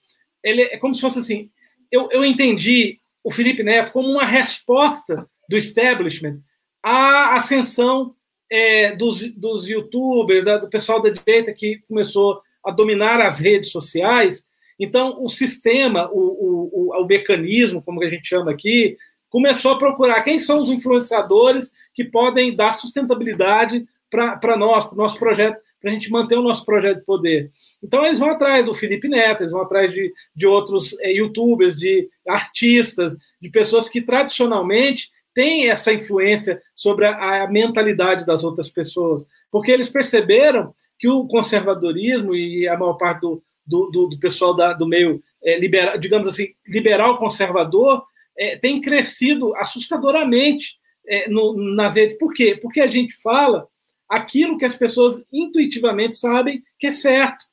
Ele é como se fosse assim. Eu, eu entendi o Felipe Neto como uma resposta do establishment à ascensão é, dos, dos youtubers, da, do pessoal da direita que começou a dominar as redes sociais. Então, o sistema, o, o, o, o mecanismo, como a gente chama aqui, começou a procurar quem são os influenciadores que podem dar sustentabilidade para nós, para o nosso projeto para a gente manter o nosso projeto de poder. Então, eles vão atrás do Felipe Neto, eles vão atrás de, de outros é, youtubers, de artistas, de pessoas que tradicionalmente têm essa influência sobre a, a mentalidade das outras pessoas, porque eles perceberam que o conservadorismo e a maior parte do, do, do, do pessoal da, do meio é, liberal, digamos assim, liberal conservador, é, tem crescido assustadoramente é, no, nas redes. Por quê? Porque a gente fala aquilo que as pessoas intuitivamente sabem que é certo.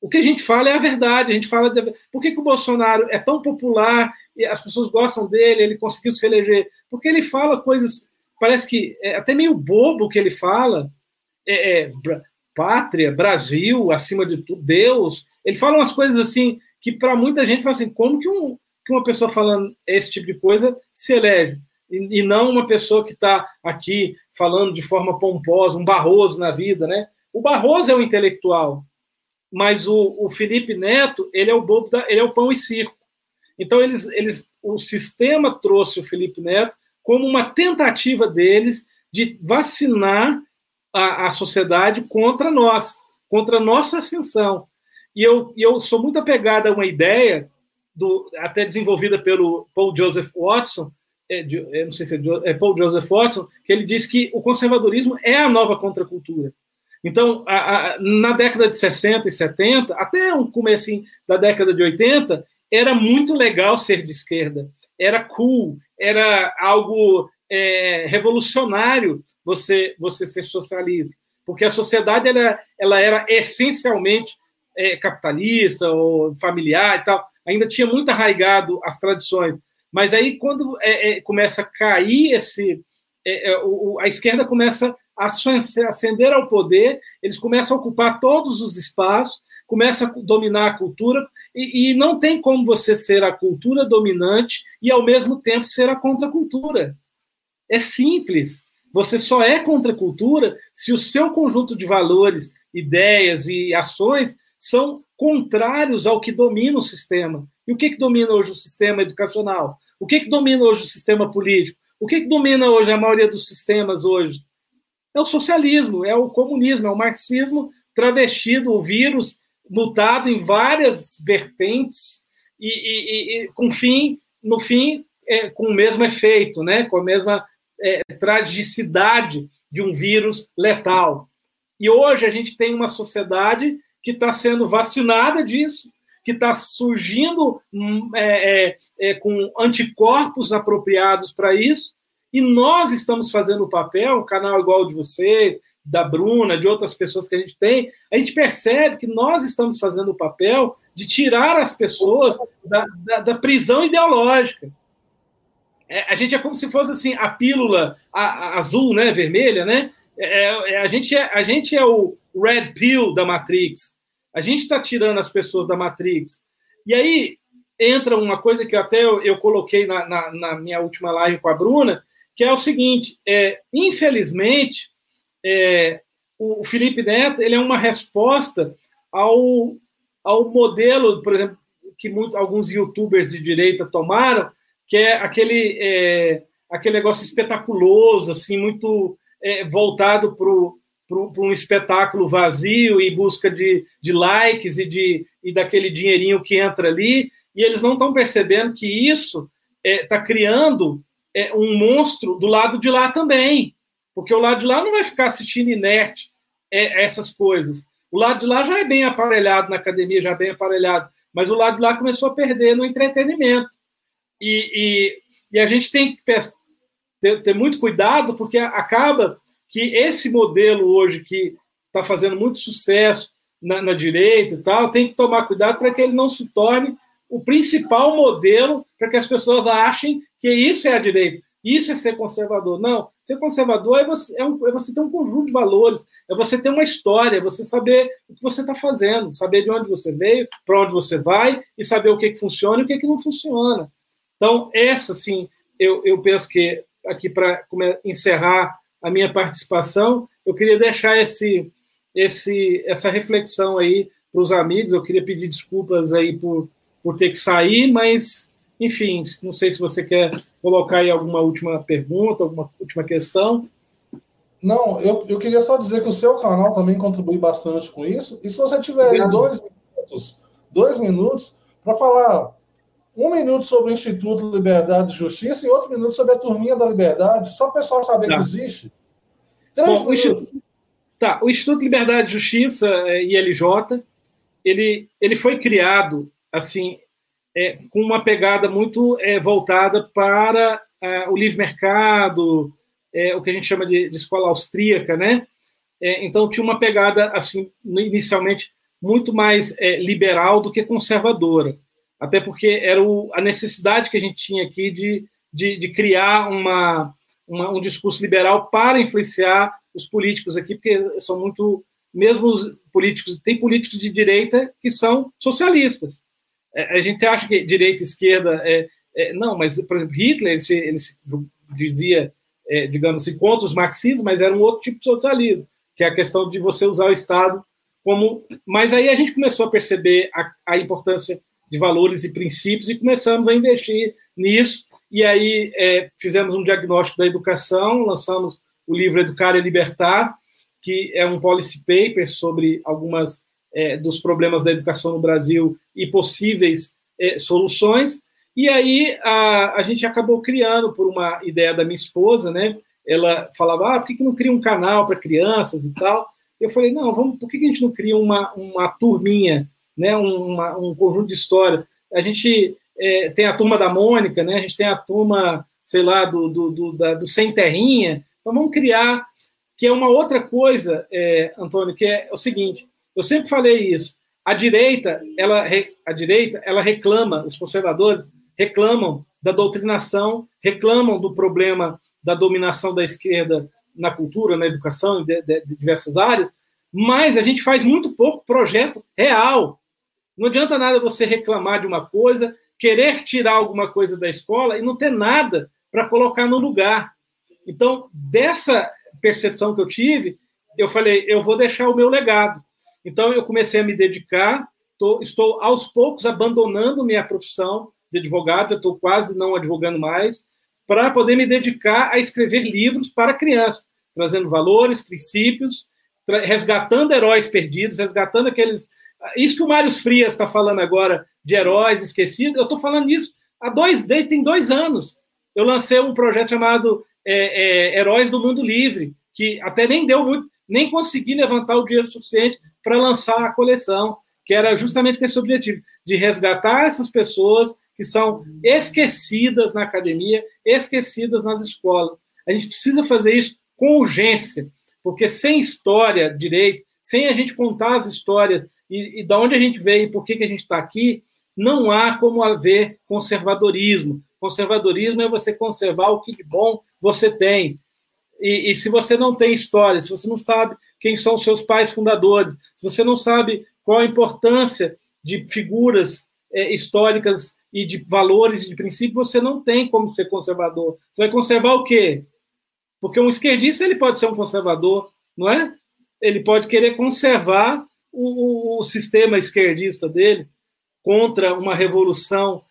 O que a gente fala é a verdade. A gente fala de... por que, que o Bolsonaro é tão popular e as pessoas gostam dele, ele conseguiu se eleger? Porque ele fala coisas, parece que é até meio bobo que ele fala. É, é, pátria, Brasil, acima de tudo, Deus. Ele fala umas coisas assim que para muita gente fala assim, como que, um, que uma pessoa falando esse tipo de coisa se elege? E, não uma pessoa que está aqui falando de forma pomposa, um Barroso na vida, né? O Barroso é o intelectual, mas o, o Felipe Neto, ele é o bobo da, ele é o pão e circo. Então eles, eles, o sistema trouxe o Felipe Neto como uma tentativa deles de vacinar a, a sociedade contra nós, contra a nossa ascensão. E eu, eu sou muito apegado a uma ideia do, até desenvolvida pelo Paul Joseph Watson, é, é, não sei se é, é Paul Joseph Watson, que ele diz que o conservadorismo é a nova contracultura. Então, a, a, na década de 60 e 70, até o começo da década de 80, era muito legal ser de esquerda. Era cool, era algo é, revolucionário você, você ser socialista. Porque a sociedade ela, ela era essencialmente é, capitalista ou familiar e tal. Ainda tinha muito arraigado as tradições. Mas aí, quando é, é, começa a cair esse. É, é o, a esquerda começa a ascender ao poder, eles começam a ocupar todos os espaços, começa a dominar a cultura, e, e, não tem como você ser a cultura dominante e, ao mesmo tempo, ser a contracultura. É simples. Você só é contracultura se o seu conjunto de valores, ideias e ações são contrários ao que domina o sistema. E o que, que domina hoje o sistema educacional? O que, que domina hoje o sistema político? O que, que domina hoje a maioria dos sistemas hoje? É o socialismo, é o comunismo, é o marxismo travestido, o vírus mutado em várias vertentes e, e, e com fim, no fim, é, com o mesmo efeito, né? com a mesma é, tragicidade de um vírus letal. E hoje a gente tem uma sociedade que está sendo vacinada disso, que está surgindo hum, é, é, é, com anticorpos apropriados para isso, e nós estamos fazendo o papel, um canal igual o de vocês, da Bruna, de outras pessoas que a gente tem, a gente percebe que nós estamos fazendo o papel de tirar as pessoas da, da, da prisão ideológica. É, a gente é como se fosse assim a pílula a, a azul, né, vermelha, né? É, é, a, gente é, a gente é o red pill da Matrix. A gente está tirando as pessoas da Matrix. E aí entra uma coisa que até eu, eu coloquei na, na, na, minha última live com a Bruna, que é o seguinte: é, infelizmente, é, o, o Felipe Neto ele é uma resposta ao, ao modelo, por exemplo, que muito, alguns youtubers de direita tomaram, que é aquele, é, aquele negócio espetaculoso, assim, muito é, voltado para um espetáculo vazio e busca de, de likes e, de, e daquele dinheirinho que entra ali, e eles não estão percebendo que isso está é, criando é, um monstro do lado de lá também, porque o lado de lá não vai ficar assistindo inerte é, essas coisas. O lado de lá já é bem aparelhado na academia, já é bem aparelhado, mas o lado de lá começou a perder no entretenimento. E, e, e a gente tem que ter, ter, muito cuidado, porque acaba que esse modelo hoje que está fazendo muito sucesso na, na, direita e tal, tem que tomar cuidado para que ele não se torne o principal modelo para que as pessoas achem que isso é a direita, isso é ser conservador. Não, ser conservador é você, é, um, é você ter um conjunto de valores, é você ter uma história, é você saber o que você está fazendo, saber de onde você veio, para onde você vai e saber o que, que funciona e o que, que não funciona. Então, essa, sim, eu, eu penso que aqui para encerrar a minha participação, eu queria deixar esse, esse, essa reflexão aí para os amigos. Eu queria pedir desculpas aí por, por ter que sair, mas, enfim, não sei se você quer colocar aí alguma última pergunta, alguma última questão. Não, eu, eu queria só dizer que o seu canal também contribui bastante com isso. E se você tiver dois minutos, dois minutos para falar um minuto sobre o Instituto Liberdade e Justiça e outro minuto sobre a Turminha da Liberdade, só o pessoal saber tá. que existe. Três Bom. O Instituto, tá, o Instituto Liberdade e Justiça, é, ILJ, ele, ele foi criado assim é, com uma pegada muito é, voltada para é, o livre mercado, é, o que a gente chama de, de escola austríaca, né? É, então tinha uma pegada assim inicialmente muito mais liberal do que conservadora até porque era o, a necessidade que a gente tinha aqui de, de, de criar uma, uma, um discurso liberal para influenciar os políticos aqui, porque são muito, mesmo os políticos, tem políticos de direita que são socialistas. É, a gente acha que direita e esquerda é, é, não, mas, por exemplo, Hitler, ele, ele dizia, é, digamos assim, contra os marxistas, mas era um outro tipo de socialismo, que é a questão de você usar o Estado como. Mas aí a gente começou a perceber a, a importância de valores e princípios e começamos a investir nisso. E aí é, fizemos um diagnóstico da educação, lançamos o livro Educar e Libertar, que é um policy paper sobre algumas é, dos problemas da educação no Brasil e possíveis é, soluções. E aí a, a gente acabou criando, por uma ideia da minha esposa, né? Ela falava, ah, por que, que não cria um canal para crianças e tal? Eu falei, não, vamos, por que, que a gente não cria uma, uma turminha né, uma, um conjunto de história. A gente é, tem a turma da Mônica, né, a gente tem a turma, sei lá, do, do, do, da, do Sem Terrinha. Então vamos criar, que é uma outra coisa, é, Antônio, que é o seguinte, eu sempre falei isso, a direita, ela, a direita, ela reclama, os conservadores reclamam da doutrinação, reclamam do problema da dominação da esquerda na cultura, na educação, de, de, de diversas áreas, mas a gente faz muito pouco projeto real, não adianta nada você reclamar de uma coisa, querer tirar alguma coisa da escola e não ter nada para colocar no lugar. Então, dessa percepção que eu tive, eu falei, eu vou deixar o meu legado. Então, eu comecei a me dedicar, tô, estou aos poucos abandonando minha profissão de advogado, estou quase não advogando mais, para poder me dedicar a escrever livros para crianças, trazendo valores, princípios, resgatando heróis perdidos, resgatando aqueles. Isso que o Mário Frias está falando agora de heróis esquecidos, eu estou falando isso há dois, tem dois anos. Eu lancei um projeto chamado é, é, Heróis do Mundo Livre, que até nem deu muito, nem consegui levantar o dinheiro suficiente para lançar a coleção, que era justamente com esse objetivo, de resgatar essas pessoas que são esquecidas na academia, esquecidas nas escolas. A gente precisa fazer isso com urgência, porque sem história direito, sem a gente contar as histórias e, e da onde a gente veio e por que, que a gente está aqui, não há como haver conservadorismo. Conservadorismo é você conservar o que de bom você tem. E, e, se você não tem história, se você não sabe quem são os seus pais fundadores, se você não sabe qual a importância de figuras é, históricas e de valores e de princípios, você não tem como ser conservador. Você vai conservar o quê? Porque um esquerdista ele pode ser um conservador, não é? Ele pode querer conservar o, o, sistema esquerdista dele contra uma revolução,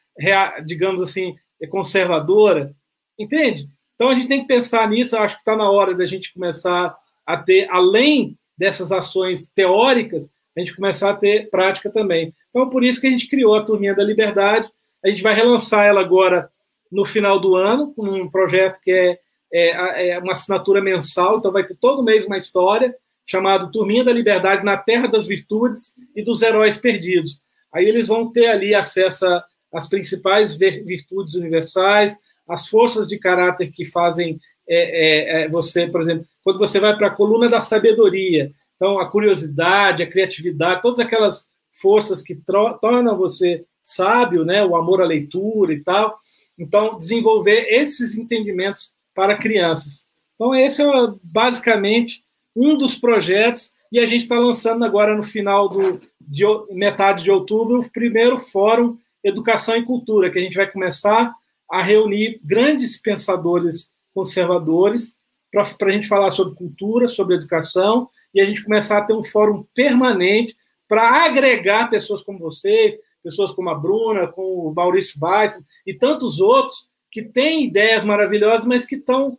digamos assim, conservadora, entende? Então a gente tem que pensar nisso. Acho que está na hora da gente começar a ter, além dessas ações teóricas, a gente começar a ter prática também. Então, por isso que a gente criou a Turminha da Liberdade. A gente vai relançar ela agora no final do ano, com um projeto que é, é, é uma assinatura mensal, então vai ter todo mês uma história, chamado Turminha da Liberdade na Terra das Virtudes e dos Heróis Perdidos. Aí eles vão ter ali acesso às principais virtudes universais, as forças de caráter que fazem é, é, é, você, por exemplo, quando você vai para a coluna da sabedoria, então a curiosidade, a criatividade, todas aquelas forças que tornam você sábio, né, o amor à leitura e tal. Então, desenvolver esses entendimentos para crianças. Então, esse é basicamente um dos projetos, e a gente está lançando agora no final do de metade de outubro o primeiro fórum Educação e Cultura, que a gente vai começar a reunir grandes pensadores conservadores para a gente falar sobre cultura, sobre educação, e a gente começar a ter um fórum permanente para agregar pessoas como vocês, pessoas como a Bruna, com o Maurício Weiss e tantos outros que têm ideias maravilhosas, mas que estão,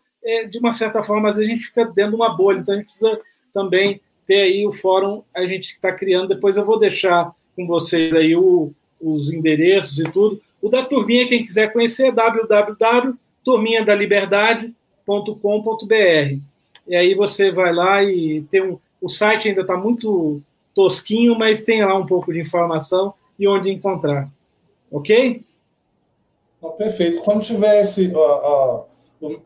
de uma certa forma, às vezes a gente fica dentro de uma bolha. Então a gente precisa também ter aí o fórum, a gente está criando. Depois eu vou deixar com vocês aí o, os endereços e tudo. O da Turminha, quem quiser conhecer, é www.turminhadaliberdade.com.br. E aí você vai lá e tem um. O site ainda está muito tosquinho, mas tem lá um pouco de informação e onde encontrar. Ok? perfeito. Quando tiver esse,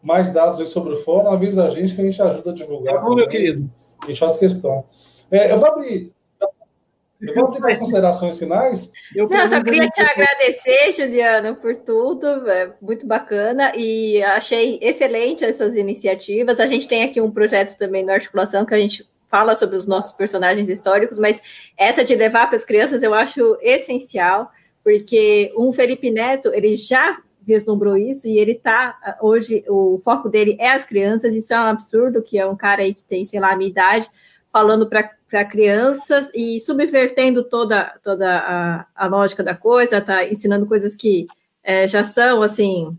mais dados sobre o fórum, avisa a gente que a gente ajuda a divulgar. Tá bom, meu querido. A gente faz questão. É, eu vou abrir eu vou abrir as considerações finais. Eu Não, só queria te agradecer, Juliana, por tudo, é muito bacana, e achei excelente essas iniciativas. A gente tem aqui um projeto também na articulação que a gente fala sobre os nossos personagens históricos, mas essa de levar para as crianças eu acho essencial, porque um Felipe Neto, ele já vislumbrou isso e ele tá hoje o foco dele é as crianças. Isso é um absurdo que é um cara aí que tem, sei lá, a minha idade, falando para crianças e subvertendo toda, toda a, a lógica da coisa, tá ensinando coisas que é, já são, assim,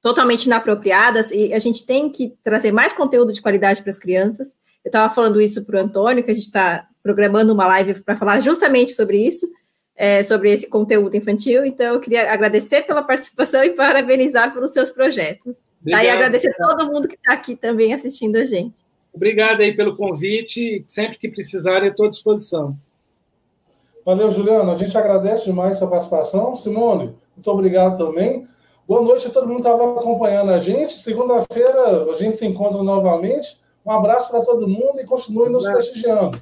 totalmente inapropriadas, e a gente tem que trazer mais conteúdo de qualidade para as crianças. Eu estava falando isso para o Antônio, que a gente está programando uma live para falar justamente sobre isso, é, sobre esse conteúdo infantil. Então, eu queria agradecer pela participação e parabenizar pelos seus projetos. Obrigado, e agradecer a todo mundo que está aqui também assistindo a gente. Obrigado aí pelo convite. Sempre que precisarem, estou à disposição. Valeu, Juliano. A gente agradece demais a sua participação. Simone, muito obrigado também. Boa noite a todo mundo que estava acompanhando a gente. Segunda-feira a gente se encontra novamente. Um abraço para todo mundo e continue nos prestigiando.